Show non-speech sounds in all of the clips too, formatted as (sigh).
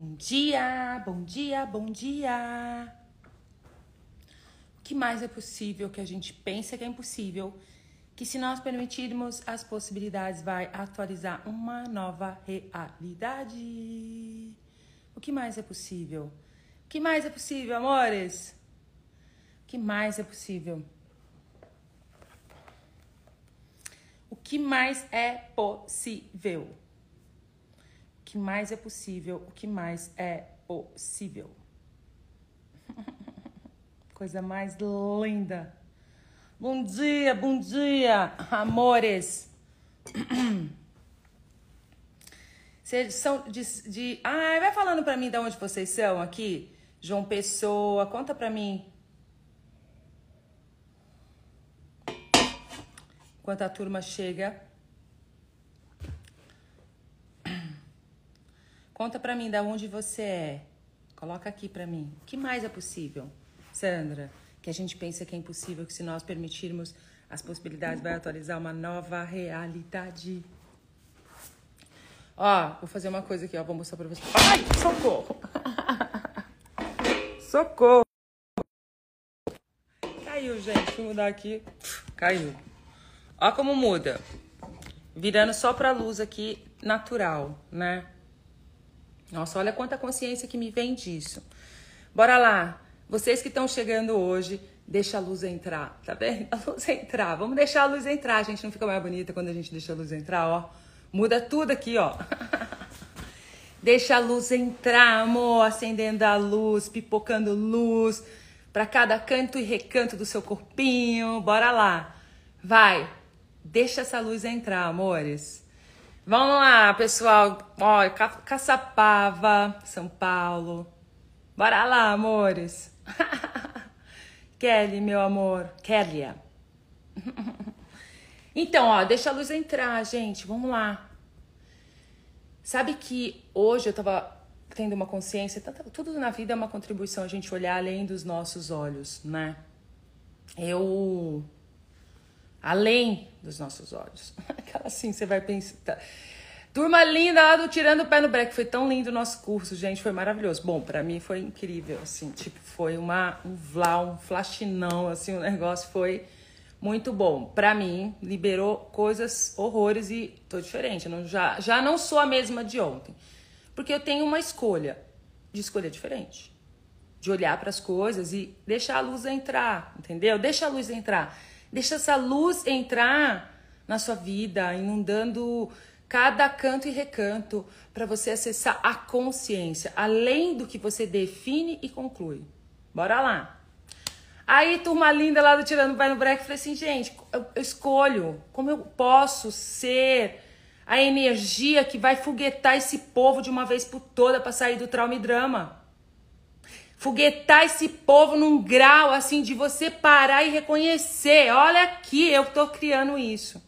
Bom dia, bom dia, bom dia. O que mais é possível que a gente pensa que é impossível? Que se nós permitirmos as possibilidades, vai atualizar uma nova realidade. O que mais é possível? O que mais é possível, amores? O que mais é possível? O que mais é possível? Que mais é possível, o que mais é possível. (laughs) Coisa mais linda. Bom dia, bom dia, amores. (clears throat) Vocês são de, de. Ah, vai falando pra mim de onde vocês são aqui. João Pessoa, conta pra mim. Enquanto a turma chega. Conta pra mim da onde você é. Coloca aqui pra mim. O que mais é possível, Sandra? Que a gente pensa que é impossível, que se nós permitirmos as possibilidades, vai atualizar uma nova realidade. Ó, vou fazer uma coisa aqui, ó. Vou mostrar pra você. Ai, socorro! (laughs) socorro! Caiu, gente. Vou mudar aqui. Caiu. Ó como muda. Virando só pra luz aqui, natural, né? Nossa, olha quanta consciência que me vem disso. Bora lá. Vocês que estão chegando hoje, deixa a luz entrar, tá bem? (laughs) A luz entrar. Vamos deixar a luz entrar. A gente não fica mais bonita quando a gente deixa a luz entrar, ó. Muda tudo aqui, ó. (laughs) deixa a luz entrar, amor, acendendo a luz, pipocando luz para cada canto e recanto do seu corpinho. Bora lá. Vai. Deixa essa luz entrar, amores. Vamos lá, pessoal. Ó, Ca Caçapava, São Paulo. Bora lá, amores. (laughs) Kelly, meu amor. Kélia. (laughs) então, ó, deixa a luz entrar, gente. Vamos lá. Sabe que hoje eu tava tendo uma consciência, tudo na vida é uma contribuição a gente olhar além dos nossos olhos, né? Eu além dos nossos olhos. (laughs) Aquela assim, você vai pensar. Tá. Turma linda lá do Tirando o Pé no Break. Foi tão lindo o nosso curso, gente. Foi maravilhoso. Bom, para mim foi incrível, assim. Tipo, foi uma, um vlá, um flashinão, assim. O negócio foi muito bom. Para mim, liberou coisas, horrores e tô diferente. Eu não, já, já não sou a mesma de ontem. Porque eu tenho uma escolha de escolha diferente. De olhar para as coisas e deixar a luz entrar, entendeu? Deixa a luz entrar. Deixa essa luz entrar na sua vida, inundando cada canto e recanto para você acessar a consciência, além do que você define e conclui. Bora lá. Aí, turma linda lá do Tirando Vai no Break, falei assim, gente, eu, eu escolho como eu posso ser a energia que vai foguetar esse povo de uma vez por toda para sair do trauma e drama foguetar esse povo num grau assim de você parar e reconhecer, olha aqui, eu tô criando isso.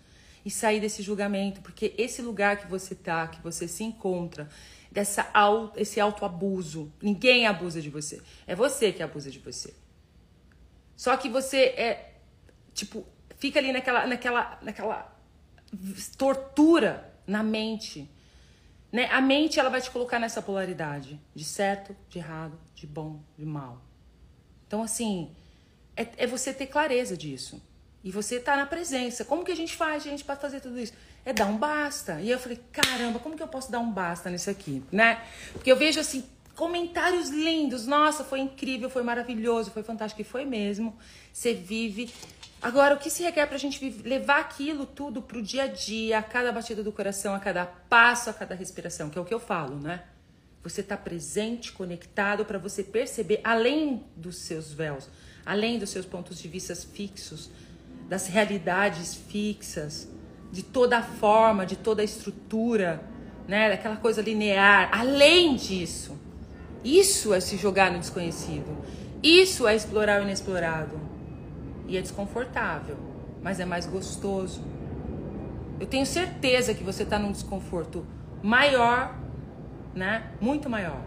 E sair desse julgamento, porque esse lugar que você tá, que você se encontra, dessa esse autoabuso, ninguém abusa de você. É você que abusa de você. Só que você é tipo, fica ali naquela naquela naquela tortura na mente né? A mente ela vai te colocar nessa polaridade de certo, de errado, de bom, de mal. Então, assim, é, é você ter clareza disso. E você tá na presença. Como que a gente faz, gente, para fazer tudo isso? É dar um basta. E eu falei, caramba, como que eu posso dar um basta nisso aqui, né? Porque eu vejo assim, comentários lindos. Nossa, foi incrível, foi maravilhoso, foi fantástico. E foi mesmo. Você vive Agora, o que se requer para a gente levar aquilo tudo para o dia a dia, a cada batida do coração, a cada passo, a cada respiração, que é o que eu falo, né? Você está presente, conectado para você perceber além dos seus véus, além dos seus pontos de vista fixos, das realidades fixas, de toda a forma, de toda a estrutura, né? Daquela coisa linear. Além disso, isso é se jogar no desconhecido. Isso é explorar o inexplorado. E é desconfortável, mas é mais gostoso. Eu tenho certeza que você está num desconforto maior, né? Muito maior.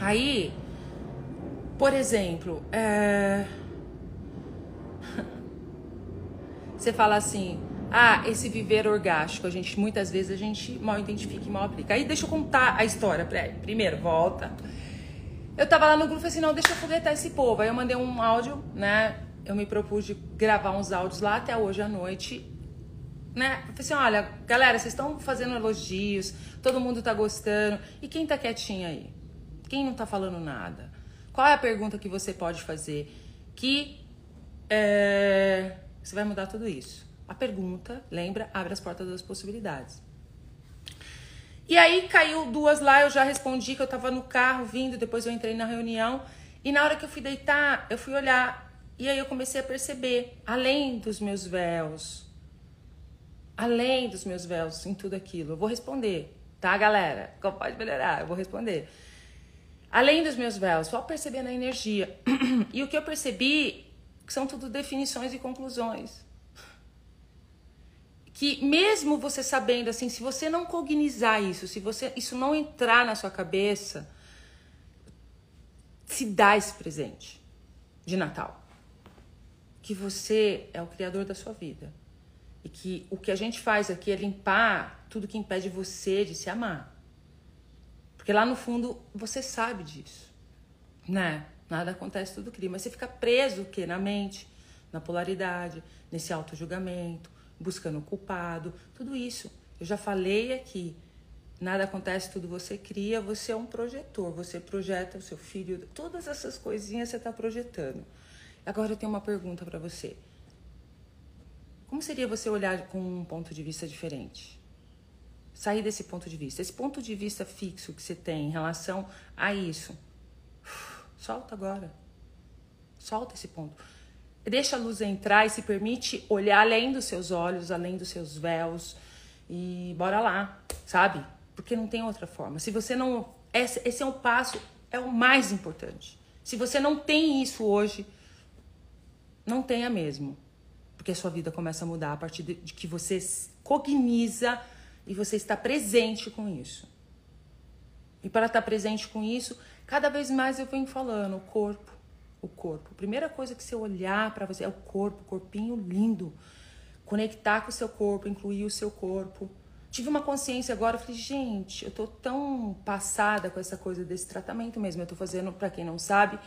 Aí, por exemplo, é... (laughs) você fala assim: Ah, esse viver orgástico, a gente muitas vezes a gente mal identifica e mal aplica. Aí deixa eu contar a história. Primeiro, volta. Eu tava lá no grupo e falei assim, não, deixa eu foguetar esse povo. Aí eu mandei um áudio, né? Eu me propus de gravar uns áudios lá até hoje à noite. Né? Eu falei assim, olha, galera, vocês estão fazendo elogios, todo mundo tá gostando. E quem tá quietinho aí? Quem não tá falando nada? Qual é a pergunta que você pode fazer? Que é, você vai mudar tudo isso. A pergunta, lembra, abre as portas das possibilidades. E aí caiu duas lá, eu já respondi que eu tava no carro vindo, depois eu entrei na reunião. E na hora que eu fui deitar, eu fui olhar. E aí eu comecei a perceber, além dos meus véus, além dos meus véus em tudo aquilo, eu vou responder, tá, galera? Como pode melhorar? Eu vou responder. Além dos meus véus, só perceber na energia. (clears throat) e o que eu percebi são tudo definições e conclusões que mesmo você sabendo assim, se você não cognizar isso, se você isso não entrar na sua cabeça, se dá esse presente de Natal. Que você é o criador da sua vida. E que o que a gente faz aqui é limpar tudo que impede você de se amar. Porque lá no fundo você sabe disso. Né? Nada acontece, tudo cria. Mas você fica preso o quê? Na mente, na polaridade, nesse auto-julgamento buscando o culpado, tudo isso. Eu já falei aqui. Nada acontece, tudo você cria, você é um projetor, você projeta o seu filho, todas essas coisinhas você está projetando. Agora eu tenho uma pergunta para você. Como seria você olhar com um ponto de vista diferente? Sair desse ponto de vista. Esse ponto de vista fixo que você tem em relação a isso. Solta agora. Solta esse ponto deixa a luz entrar e se permite olhar além dos seus olhos, além dos seus véus e bora lá, sabe? Porque não tem outra forma. Se você não. Esse, esse é um passo, é o mais importante. Se você não tem isso hoje, não tenha mesmo. Porque a sua vida começa a mudar a partir de, que você cogniza e você está presente com isso. E para estar presente com isso, cada vez mais eu venho falando, o corpo, o corpo. A primeira coisa que você olhar para você é o corpo, corpinho lindo. Conectar com o seu corpo, incluir o seu corpo. Tive uma consciência agora, falei, gente, eu tô tão passada com essa coisa desse tratamento mesmo. Eu tô fazendo, para quem não sabe,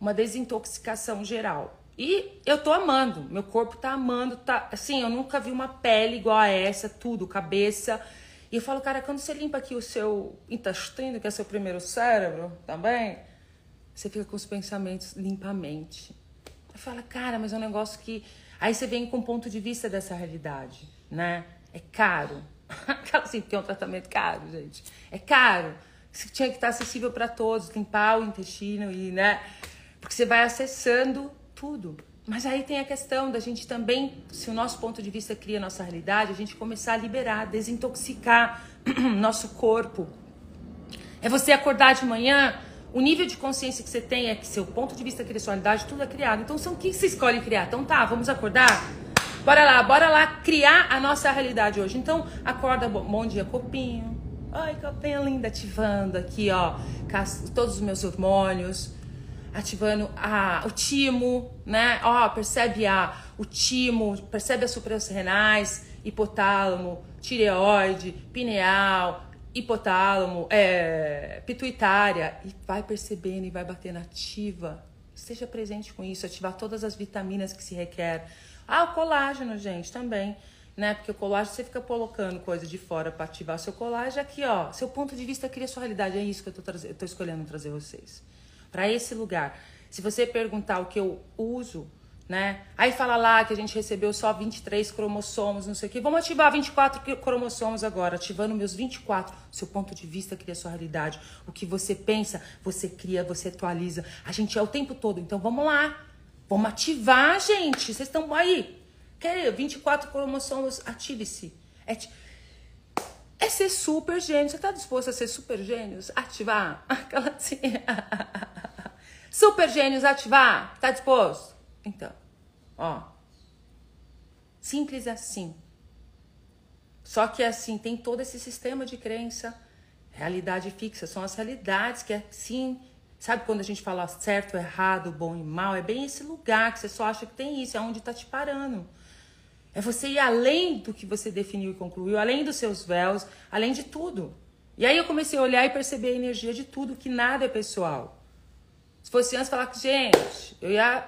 uma desintoxicação geral. E eu tô amando, meu corpo tá amando, tá assim, eu nunca vi uma pele igual a essa, tudo, cabeça. E eu falo, cara, quando você limpa aqui o seu intestino, que é seu primeiro cérebro, também, você fica com os pensamentos limpamente. Aí fala, cara, mas é um negócio que. Aí você vem com um ponto de vista dessa realidade, né? É caro. (laughs) assim, tem um tratamento caro, gente. É caro. Isso tinha que estar acessível para todos, limpar o intestino e, né? Porque você vai acessando tudo. Mas aí tem a questão da gente também, se o nosso ponto de vista cria a nossa realidade, a gente começar a liberar, desintoxicar (clears throat) nosso corpo. É você acordar de manhã o nível de consciência que você tem é que seu ponto de vista, criacionalidade, tudo é criado. Então, são o que você escolhe criar? Então, tá, vamos acordar? Bora lá, bora lá criar a nossa realidade hoje. Então, acorda, bom dia, copinho. Ai, copinha linda, ativando aqui, ó, todos os meus hormônios, ativando a, o timo, né? Ó, percebe a, o timo, percebe as suprarrenais, hipotálamo, tireoide, pineal, hipotálamo, é, pituitária, e vai percebendo e vai batendo ativa. Esteja presente com isso, ativar todas as vitaminas que se requer. Ah, o colágeno, gente, também, né? Porque o colágeno você fica colocando coisa de fora para ativar seu colágeno. Aqui, ó, seu ponto de vista cria sua realidade. É isso que eu tô, eu tô escolhendo trazer vocês. Para esse lugar. Se você perguntar o que eu uso, né? Aí fala lá que a gente recebeu só 23 cromossomos, não sei o quê. Vamos ativar 24 cromossomos agora, ativando meus 24. Seu ponto de vista cria sua realidade. O que você pensa, você cria, você atualiza. A gente é o tempo todo. Então vamos lá. Vamos ativar, gente. Vocês estão aí. Quer 24 cromossomos, ative-se. É, é ser super gênio. Você está disposto a ser super gênios? Ativar? (laughs) Aquela assim. Super gênios, ativar? Tá disposto? Então, ó. Simples assim. Só que assim, tem todo esse sistema de crença, realidade fixa, são as realidades que assim, sabe quando a gente fala certo, errado, bom e mal, é bem esse lugar que você só acha que tem isso, é onde tá te parando. É você ir além do que você definiu e concluiu, além dos seus véus, além de tudo. E aí eu comecei a olhar e perceber a energia de tudo, que nada é pessoal. Se fosse antes falar que, gente, eu ia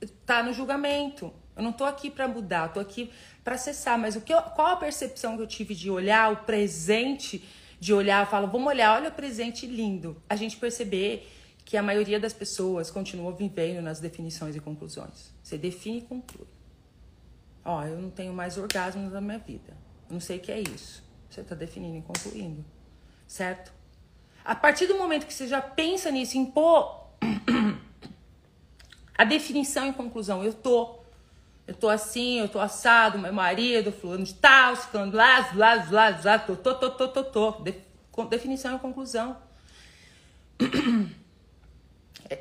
estar tá no julgamento. Eu não tô aqui para mudar, tô aqui para acessar. Mas o que eu, qual a percepção que eu tive de olhar o presente, de olhar, eu falo, vamos olhar, olha o presente lindo. A gente perceber que a maioria das pessoas continua vivendo nas definições e conclusões. Você define e conclui. Ó, eu não tenho mais orgasmo na minha vida. Eu não sei o que é isso. Você está definindo e concluindo. Certo? A partir do momento que você já pensa nisso, em pôr a definição e conclusão, eu tô. Eu tô assim, eu tô assado, meu marido, fulano de tal, ficando lá, lá, lá, lá, tô, tô, tô, tô, tô, tô. definição e conclusão.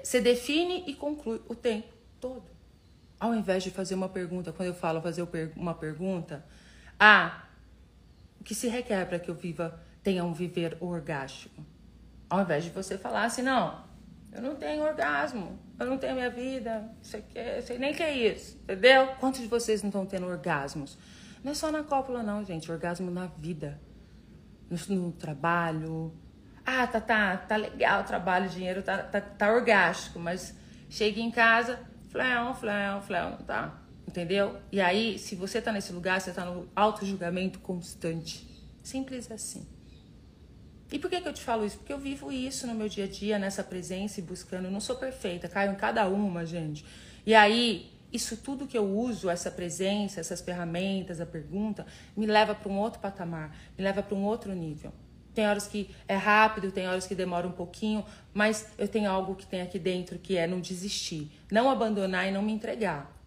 Você define e conclui o tempo todo. Ao invés de fazer uma pergunta, quando eu falo fazer uma pergunta, ah, o que se requer para que eu viva, tenha um viver orgástico? Ao invés de você falar assim, não, eu não tenho orgasmo, eu não tenho minha vida, você quer, você nem quer isso, entendeu? Quantos de vocês não estão tendo orgasmos? Não é só na cópula, não, gente, orgasmo na vida, no, no trabalho. Ah, tá, tá, tá legal o trabalho, o dinheiro tá, tá, tá orgástico, mas chega em casa, fléu, fléu, fléu, não tá? Entendeu? E aí, se você tá nesse lugar, você tá no auto-julgamento constante. Simples assim. E por que, que eu te falo isso? Porque eu vivo isso no meu dia a dia, nessa presença e buscando. Eu não sou perfeita, caio em cada uma, gente. E aí, isso tudo que eu uso, essa presença, essas ferramentas, a pergunta, me leva para um outro patamar, me leva para um outro nível. Tem horas que é rápido, tem horas que demora um pouquinho, mas eu tenho algo que tem aqui dentro que é não desistir, não abandonar e não me entregar.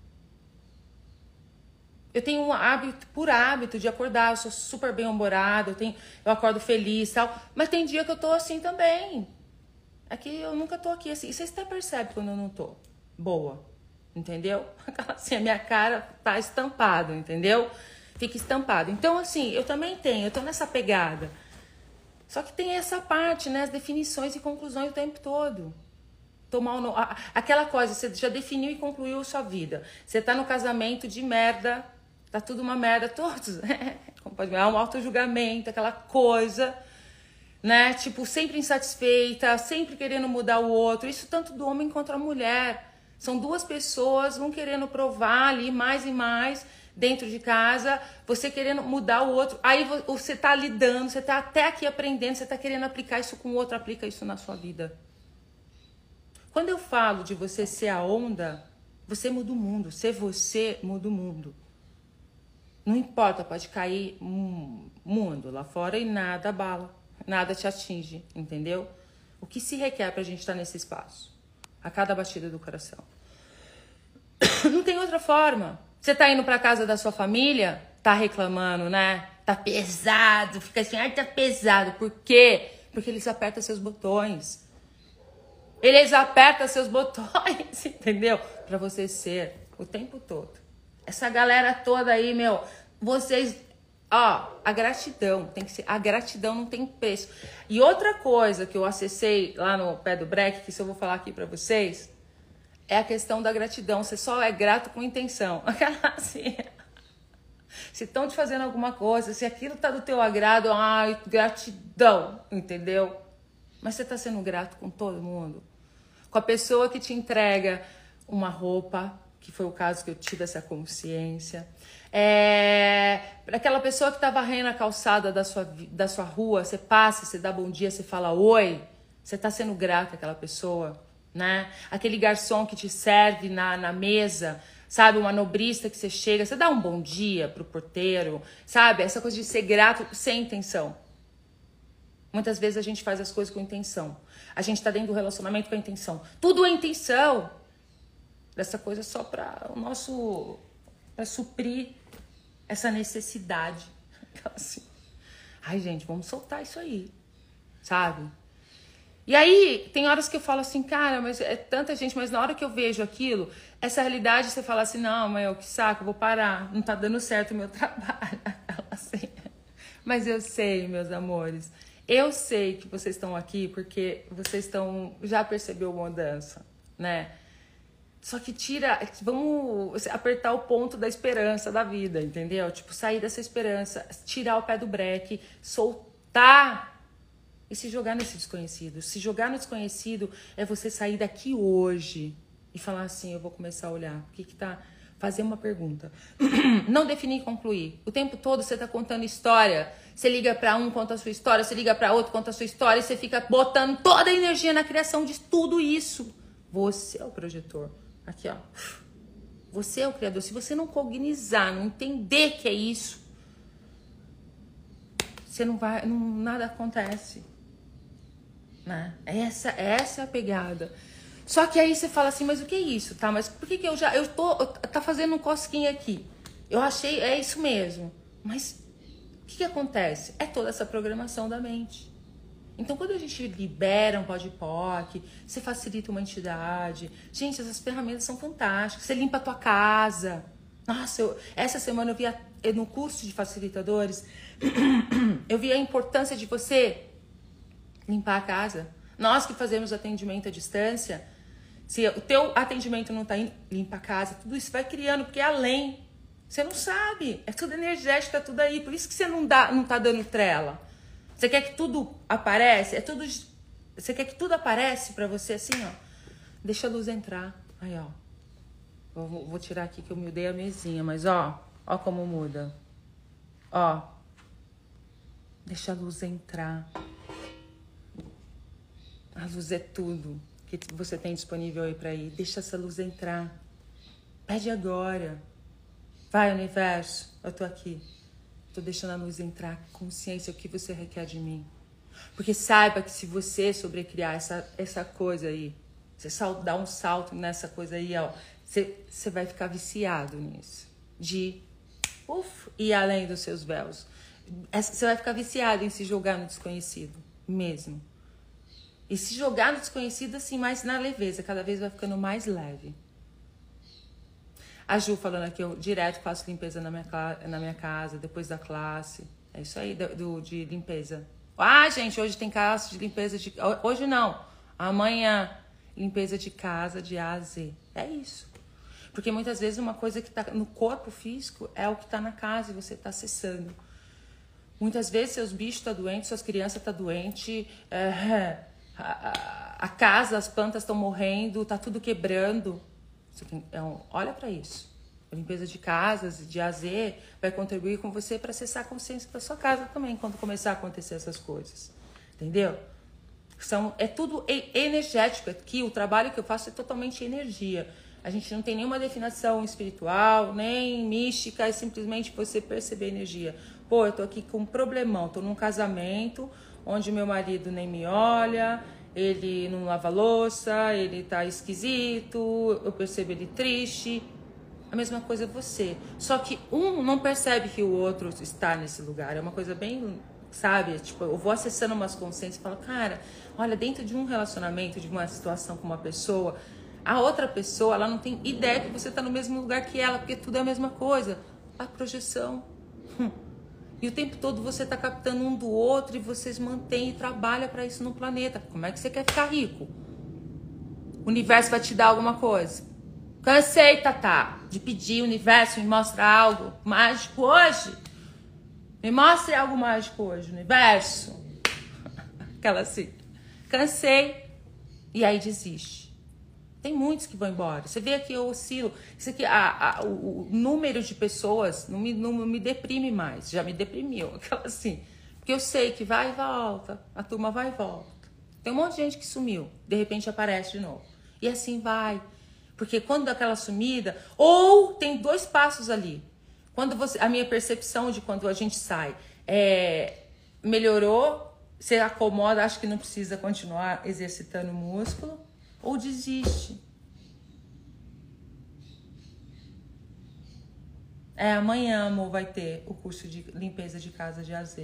Eu tenho um hábito, por hábito, de acordar. Eu sou super bem humorada, eu, tenho, eu acordo feliz e tal. Mas tem dia que eu tô assim também. Aqui é eu nunca tô aqui assim. E vocês até percebem quando eu não tô boa. Entendeu? (laughs) Assim, a minha cara tá estampada, entendeu? Fica estampado. Então, assim, eu também tenho, eu tô nessa pegada. Só que tem essa parte, né? As definições e conclusões o tempo todo. Tomar no... Aquela coisa, você já definiu e concluiu sua vida. Você tá no casamento de merda Tá tudo uma merda, todos. (laughs) Como pode ver, é um auto-julgamento, aquela coisa, né? Tipo, sempre insatisfeita, sempre querendo mudar o outro. Isso tanto do homem quanto da mulher. São duas pessoas, um querendo provar ali mais e mais dentro de casa, você querendo mudar o outro. Aí você tá lidando, você tá até aqui aprendendo, você tá querendo aplicar isso com o outro, aplica isso na sua vida. Quando eu falo de você ser a onda, você muda o mundo. Ser você muda o mundo. Não importa, pode cair mundo lá fora e nada abala, nada te atinge, entendeu? O que se requer para a gente estar tá nesse espaço? A cada batida do coração. (coughs) Não tem outra forma. Você tá indo para casa da sua família, tá reclamando, né? Tá pesado, fica assim, ai, tá pesado. Por quê? Porque eles apertam seus botões. Eles apertam seus (laughs) botões, entendeu? Para você ser o tempo todo. Essa galera toda aí, meu, vocês. Ó, a gratidão tem que ser. A gratidão não tem preço. E outra coisa que eu acessei lá no pé do break, que isso eu vou falar aqui para vocês, é a questão da gratidão. Você só é grato com intenção. (laughs) Aquela assim. Se estão te fazendo alguma coisa, se aquilo tá do teu agrado, ai, gratidão, entendeu? Mas você tá sendo grato com todo mundo. Com a pessoa que te entrega uma roupa, que foi o caso que eu tive essa consciência. É, para aquela pessoa que está varrendo a calçada da sua, da sua rua, você passa, você dá bom dia, você fala oi, você está sendo grata àquela pessoa, né? Aquele garçom que te serve na, na mesa, sabe? Uma nobrista que você chega, você dá um bom dia pro porteiro, sabe? Essa coisa de ser grato sem intenção. Muitas vezes a gente faz as coisas com intenção. A gente está dentro do relacionamento com a intenção. Tudo é intenção dessa coisa só para o nosso para suprir essa necessidade. (laughs) Assim. Ai, gente, vamos soltar isso aí. Sabe? E aí, tem horas que eu falo assim, cara, mas é tanta gente, mas na hora que eu vejo aquilo, essa realidade, você fala assim, não, meu, que saco, vou parar, não tá dando certo o meu (laughs) trabalho. Assim. Mas eu sei, meus amores, eu sei que vocês estão aqui porque vocês estão, já percebeu mudança, né? Só que tira, vamos apertar o ponto da esperança da vida, entendeu? Tipo, sair dessa esperança, tirar o pé do breque, soltar e se jogar nesse desconhecido. Se jogar no desconhecido é você sair daqui hoje e falar assim, eu vou começar a olhar, o que que tá fazer uma pergunta. (clears throat) Não definir e concluir. O tempo todo você tá contando história. Você liga para um, conta a sua história, você liga para outro, conta a sua história, e você fica botando toda a energia na criação de tudo isso. Você é o projetor. Aqui, ó. Você é o criador. Se você não cognizar, não entender que é isso, você não vai, não, nada acontece. Né? Essa, essa é a pegada. Só que aí você fala assim, mas o que é isso, tá? Mas por que, que eu já eu tô tá fazendo um cosquinha aqui? Eu achei é isso mesmo. Mas o que, que acontece? É toda essa programação da mente. Então, quando a gente libera um podpoc, você facilita uma entidade. Gente, essas ferramentas são fantásticas. Você limpa a tua casa. Nossa, eu, essa semana eu vi a, no curso de facilitadores, (clears throat) eu vi a importância de você limpar a casa. Nós que fazemos atendimento à distância, se o teu atendimento não está indo, limpa a casa, tudo isso vai criando, porque é além. Você não sabe. É tudo energético, é tudo aí. Por isso que você não, dá, não tá dando trela. Você quer que tudo aparece? É tudo. Você quer que tudo aparece para você assim, ó? Deixa a luz entrar. Aí, ó. Vou, vou tirar aqui que eu mudei a mesinha, mas ó, ó como muda. Ó. Deixa a luz entrar. A luz é tudo que você tem disponível aí para ir. Deixa essa luz entrar. Pede agora. Vai, universo, eu tô aqui. Tô deixando a luz entrar, consciência, o que você requer de mim. Porque saiba que se você sobrecriar essa, essa coisa aí, você dar um salto nessa coisa aí, ó, você, você vai ficar viciado nisso. De uf, ir além dos seus véus. Você vai ficar viciado em se jogar no desconhecido, mesmo. E se jogar no desconhecido, assim, mais na leveza, cada vez vai ficando mais leve. A Ju falando aqui, eu direto faço limpeza na minha, na minha casa, depois da classe. É isso aí, do, de limpeza. Ah, gente, hoje tem casa de limpeza de. Hoje não. Amanhã, limpeza de casa de A a Z. É isso. Porque muitas vezes uma coisa que está no corpo físico é o que está na casa e você está acessando. Muitas vezes seus bichos estão tá doentes, suas crianças estão tá doentes, (laughs) é, a, a, casa, as plantas estão morrendo, está tudo quebrando. É olha para isso. A limpeza de casas, de AZ, vai contribuir com você para acessar a consciência da sua casa também, quando começar a acontecer essas coisas. Entendeu? São, é tudo energético. Aqui, o trabalho que eu faço é totalmente energia. A gente não tem nenhuma definição espiritual, nem mística, é simplesmente você perceber energia. Pô, eu tô aqui com um problemão, tô num casamento onde meu marido nem me olha, ele não lava louça, ele tá esquisito, eu percebo ele triste. A mesma coisa você. Só que um não percebe que o outro está nesse lugar. É uma coisa bem, sabe? Tipo, eu vou acessando umas consciências e falo, cara, olha, dentro de um relacionamento, de uma situação com uma pessoa, a outra pessoa, ela não tem ideia que você está no mesmo lugar que ela, porque tudo é a mesma coisa. A projeção. Hum. E o tempo todo você está captando um do outro e vocês mantêm e trabalham para isso no planeta. Como é que você quer ficar rico? O universo vai te dar alguma coisa. Cansei, Tatá, de pedir, o universo me mostra algo mágico hoje. Me mostre algo mágico hoje, universo. (laughs) Aquela assim. Cansei. E aí desiste. Tem muitos que vão embora. Você vê aqui eu oscilo. Isso aqui, a, a, o, o, número de pessoas não me, não me deprime mais. Já me deprimiu. (laughs) Aquela assim. Porque eu sei que vai e volta. A turma vai e volta. Tem um monte de gente que sumiu. De repente aparece de novo. E assim vai. Porque quando dá aquela sumida, ou tem dois passos ali. Quando você, a minha percepção de quando a gente sai é, melhorou, você acomoda, acha que não precisa continuar exercitando o músculo ou desiste. É, amanhã, amor, vai ter o curso de limpeza de casa de AZ.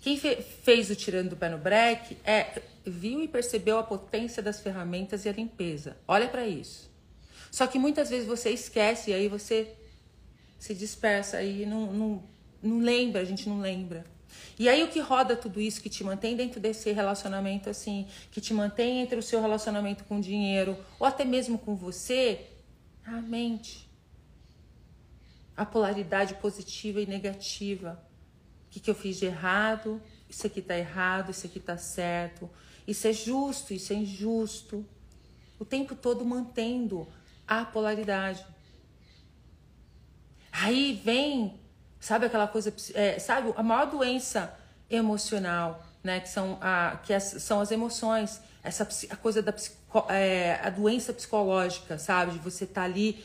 Quem fe fez o tirando do pé no break é viu e percebeu a potência das ferramentas e a limpeza. Olha para isso. Só que muitas vezes você esquece e aí você se dispersa e não, não, não lembra, a gente não lembra. E aí o que roda tudo isso, que te mantém dentro desse relacionamento assim, que te mantém entre o seu relacionamento com o dinheiro, ou até mesmo com você, a mente. A polaridade positiva e negativa. O que, que eu fiz de errado? Isso aqui tá errado, isso aqui tá certo. Isso é justo, isso é injusto. O tempo todo mantendo a polaridade. Aí vem Sabe aquela coisa, é, sabe, a maior doença emocional, né, que são, a, que as, são as emoções, essa a coisa da é, a doença psicológica, sabe, de você estar tá ali.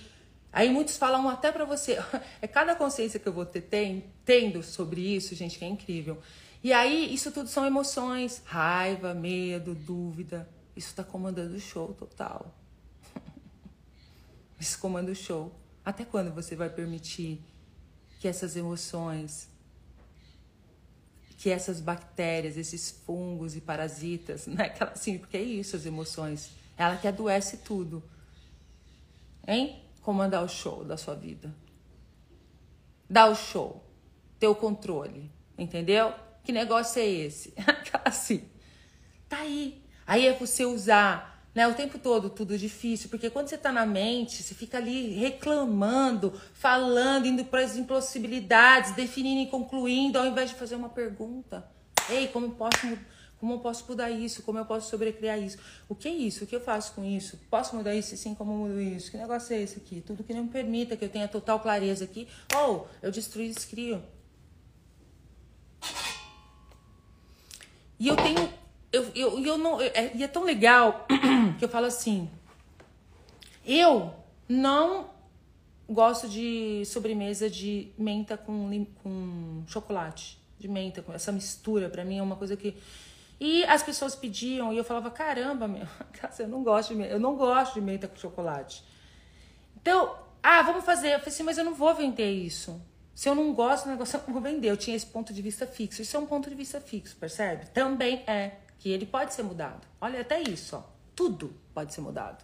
Aí muitos falam até para você, (laughs) é cada consciência que eu vou ter tem, tendo sobre isso, gente, que é incrível. E aí isso tudo são emoções, raiva, medo, dúvida. Isso está comandando o show total. (laughs) Isso comanda o show. Até quando você vai permitir que essas emoções, que essas bactérias, esses fungos e parasitas, (laughs) né? Aquela, assim, porque é isso as emoções. Ela que adoece tudo. Hein? Comandar o show da sua vida. Dar o show. Ter o controle. Entendeu? Que negócio é esse? (laughs) assim. Tá aí. Aí é você usar né? O tempo todo tudo difícil, porque quando você está na mente, você fica ali reclamando, falando, indo para as impossibilidades, definindo e concluindo, ao invés de fazer uma pergunta. Ei, como posso, como eu posso mudar isso? Como eu posso sobrecriar isso? O que é isso? O que eu faço com isso? Posso mudar isso? Sim, como eu mudo isso? Que negócio é esse aqui? Tudo que não me permita que eu tenha total clareza aqui. Ou eu destruo e descrio. E eu tenho eu, eu, eu não. É, e é tão legal (clears throat) que eu falo assim. Eu não gosto de sobremesa de menta com, com chocolate. De menta, com essa mistura, para mim é uma coisa que. E as pessoas pediam e eu falava, caramba, meu, (laughs) eu não gosto de menta, eu não gosto de menta com chocolate. Então, ah, vamos fazer. Eu falei assim, mas eu não vou vender isso. Se eu não gosto do negócio, (laughs) eu não vou vender. Eu tinha esse ponto de vista fixo. Isso é um ponto de vista fixo, percebe? Também é que ele pode ser mudado. Olha, até isso, ó. Tudo pode ser mudado.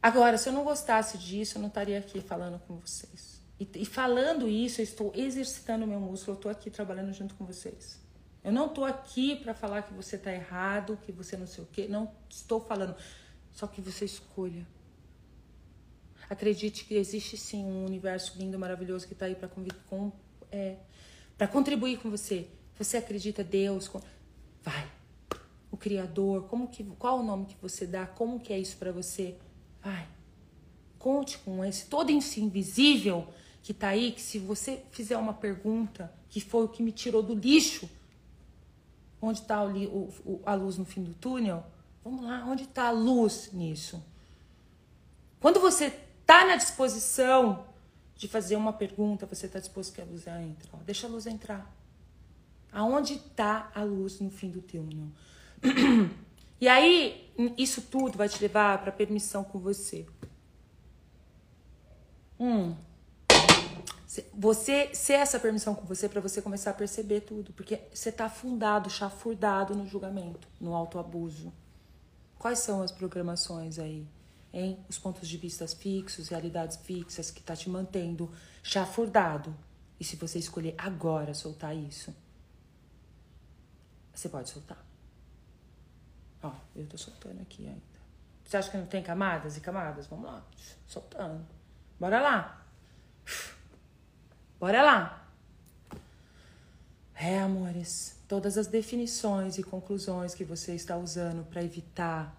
Agora, se eu não gostasse disso, eu não estaria aqui falando com vocês. E, e falando isso, eu estou exercitando meu músculo, eu estou aqui trabalhando junto com vocês. Eu não estou aqui para falar que você está errado, que você não sei o quê. Não estou falando. Só que você escolha. Acredite que existe sim um universo lindo, maravilhoso que está aí para com, é, contribuir com você. Você acredita Deus? Vai. O Criador, como que, qual o nome que você dá? Como que é isso para você? Vai. Conte com esse todo esse invisível que tá aí, que se você fizer uma pergunta, que foi o que me tirou do lixo, onde está a luz no fim do túnel? Vamos lá, onde está a luz nisso? Quando você tá na disposição de fazer uma pergunta, você está disposto que a luz entre. Ó, deixa a luz entrar. Aonde está a luz no fim do túnel? (clears throat) e aí, isso tudo vai te levar para permissão com você. Hum. Você ser essa permissão com você para você começar a perceber tudo, porque você está afundado, chafurdado no julgamento, no autoabuso. Quais são as programações aí? Hein? Os pontos de vista fixos, realidades fixas que tá te mantendo chafurdado. E se você escolher agora soltar isso, você pode soltar. Ó, eu tô soltando aqui ainda. Você acha que não tem camadas e camadas? Vamos lá, soltando. Bora lá. Bora lá. É, amores, todas as definições e conclusões que você está usando para evitar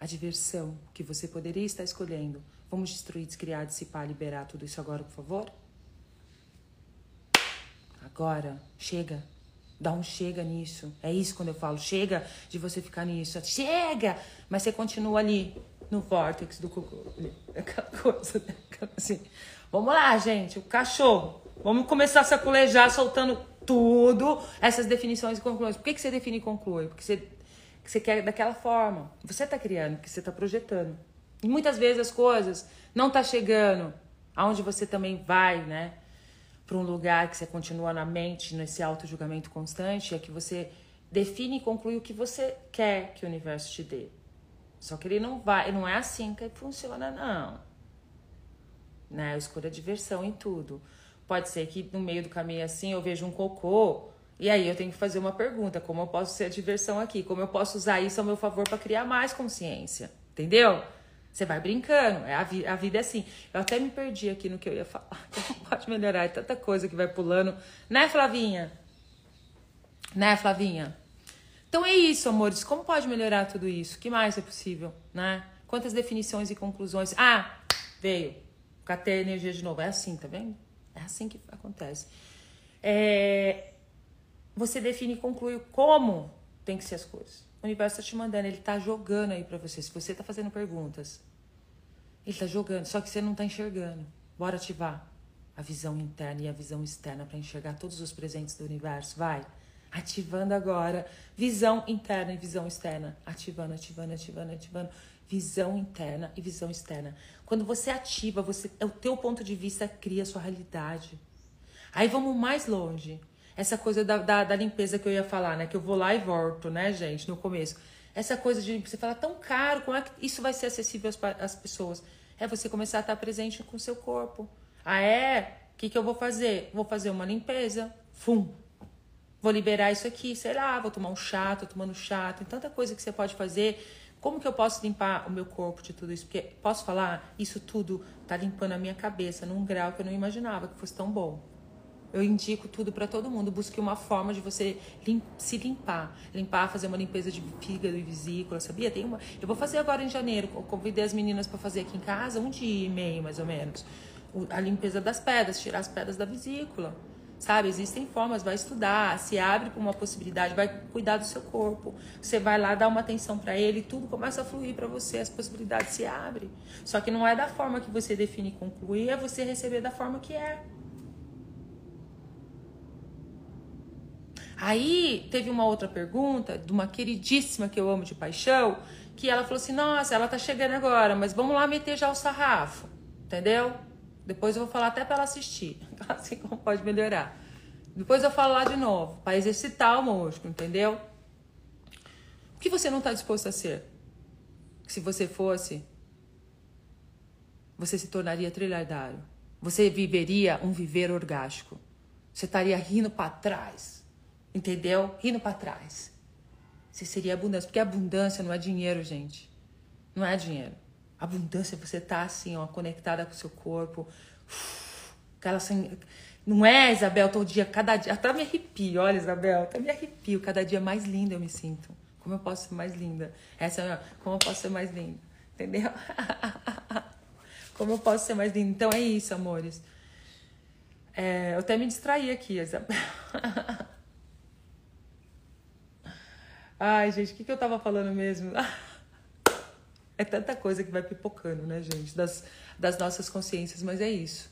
a diversão que você poderia estar escolhendo. Vamos destruir, descriar, dissipar, liberar tudo isso agora, por favor? Agora, chega. Dá um chega nisso. É isso quando eu falo, chega de você ficar nisso. Chega! Mas você continua ali no vórtex do cocô. (laughs) Aquela coisa, né? assim. Vamos lá, gente. O cachorro. Vamos começar a saculejar, soltando tudo, essas definições e conclusões. Por que, que você define e conclui? Porque você, você quer daquela forma. Você está criando, porque você está projetando. E muitas vezes as coisas não tá chegando aonde você também vai, né? Para um lugar que você continua na mente, nesse auto-julgamento constante, é que você define e conclui o que você quer que o universo te dê. Só que ele não vai, não é assim que funciona, não. Né? Eu escolho a diversão em tudo. Pode ser que no meio do caminho assim eu vejo um cocô e aí eu tenho que fazer uma pergunta: como eu posso ser a diversão aqui? Como eu posso usar isso ao meu favor para criar mais consciência? Entendeu? Você vai brincando, é a, vi a vida é assim. Eu até me perdi aqui no que eu ia falar. (laughs) Pode melhorar, é tanta coisa que vai pulando. Né, Flavinha? Né, Flavinha? Então é isso, amores. Como pode melhorar tudo isso? O que mais é possível, né? Quantas definições e conclusões? Ah, veio. Catei energia de novo. É assim, tá vendo? É assim que acontece. É... Você define e conclui como tem que ser as coisas. O universo está te mandando, ele está jogando aí para você. Se você está fazendo perguntas, ele está jogando, só que você não está enxergando. Bora ativar a visão interna e a visão externa para enxergar todos os presentes do universo. Vai. Ativando agora. Visão interna e visão externa. Ativando, ativando, ativando, ativando. Visão interna e visão externa. Quando você ativa, você, é o teu ponto de vista cria a sua realidade. Aí vamos mais longe essa coisa da, da, da, limpeza que eu ia falar, né? Que eu vou lá e volto, né, gente, no começo. Essa coisa de você falar tão caro, como é que isso vai ser acessível às, às pessoas? É você começar a estar presente com o seu corpo. Ah, é? O que, que eu vou fazer? Vou fazer uma limpeza. Fum. Vou liberar isso aqui, sei lá, vou tomar um chá, tô tomando chá. Tem tanta coisa que você pode fazer. Como que eu posso limpar o meu corpo de tudo isso? Porque, posso falar, isso tudo tá limpando a minha cabeça num grau que eu não imaginava que fosse tão bom. Eu indico tudo para todo mundo. Busque uma forma de você lim se limpar. Limpar, fazer uma limpeza de fígado e vesícula, sabia? Tem uma. Eu vou fazer agora em janeiro. Eu convidei as meninas para fazer aqui em casa, um dia e meio mais ou menos. A limpeza das pedras, tirar as pedras da vesícula. Sabe? Existem formas, vai estudar, se abre para uma possibilidade, vai cuidar do seu corpo. Você vai lá dar uma atenção para ele, tudo começa a fluir para você, as possibilidades se abrem. Só que não é da forma que você define e conclui, é você receber da forma que é. Aí teve uma outra pergunta de uma queridíssima que eu amo de paixão, que ela falou assim: "Nossa, ela tá chegando agora, mas vamos lá meter já o sarrafo". Entendeu? Depois eu vou falar até para ela assistir, (laughs) assim como (laughs) pode melhorar. Depois eu falo lá de novo, para exercitar o músculo, entendeu? O que você não está disposto a ser? Se você fosse, você se tornaria trilhardário. Você viveria um viver orgástico. Você estaria rindo para trás Entendeu? Rindo para trás. Você seria abundância. Porque abundância não é dinheiro, gente. Não é dinheiro. Abundância é você tá assim, ó, conectada com o seu corpo. Aquela assim, não é, Isabel, todo dia, cada dia. Até me arrepio, olha, Isabel, até me arrepio. Cada dia mais linda eu me sinto. Como eu posso ser mais linda? Essa é como eu posso ser mais linda. Entendeu? (laughs) como eu posso ser mais linda. Então é isso, amores. É, eu até me distraí aqui, Isabel. (laughs) Ai, gente, o que, que eu tava falando mesmo? (laughs) É tanta coisa que vai pipocando, né, gente? Das, das nossas consciências, mas é isso.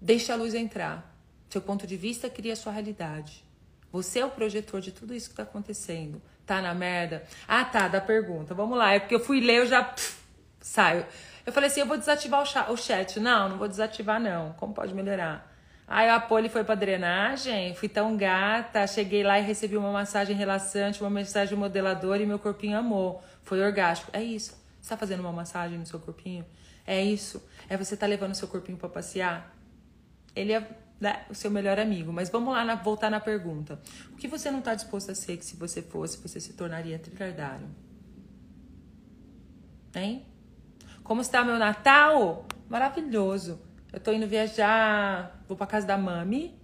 Deixa a luz entrar. Seu ponto de vista cria a sua realidade. Você é o projetor de tudo isso que tá acontecendo. Tá na merda? Ah, tá, da pergunta. Vamos lá. É porque eu fui ler, eu já pff, saio. Eu falei assim: eu vou desativar o chat. Não, não vou desativar, não. Como pode melhorar? Aí a Poli foi pra drenagem, fui tão gata, cheguei lá e recebi uma massagem relaxante, uma mensagem modeladora e meu corpinho amou. Foi orgástico. É isso. Você tá fazendo uma massagem no seu corpinho? É isso. É você tá levando o seu corpinho para passear? Ele é né, o seu melhor amigo. Mas vamos lá na, voltar na pergunta. O que você não tá disposto a ser que se você fosse, você se tornaria tricardário? Hein? Como está meu Natal? Maravilhoso. Eu tô indo viajar, vou pra casa da mami,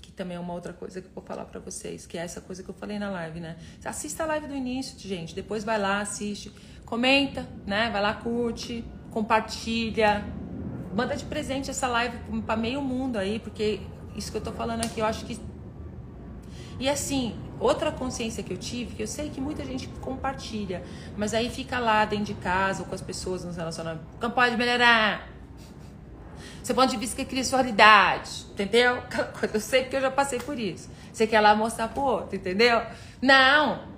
que também é uma outra coisa que eu vou falar para vocês, que é essa coisa que eu falei na live, né? Assista a live do início, gente, depois vai lá, assiste, comenta, né? Vai lá, curte, compartilha, manda de presente essa live para meio mundo aí, porque isso que eu tô falando aqui, eu acho que e assim, outra consciência que eu tive, que eu sei que muita gente compartilha, mas aí fica lá dentro de casa ou com as pessoas nos relacionamentos. Não pode melhorar. Seu ponto de vista que cria sua realidade, entendeu? (laughs) Eu sei que eu já passei por isso. Você quer lá mostrar pro outro, entendeu? Não!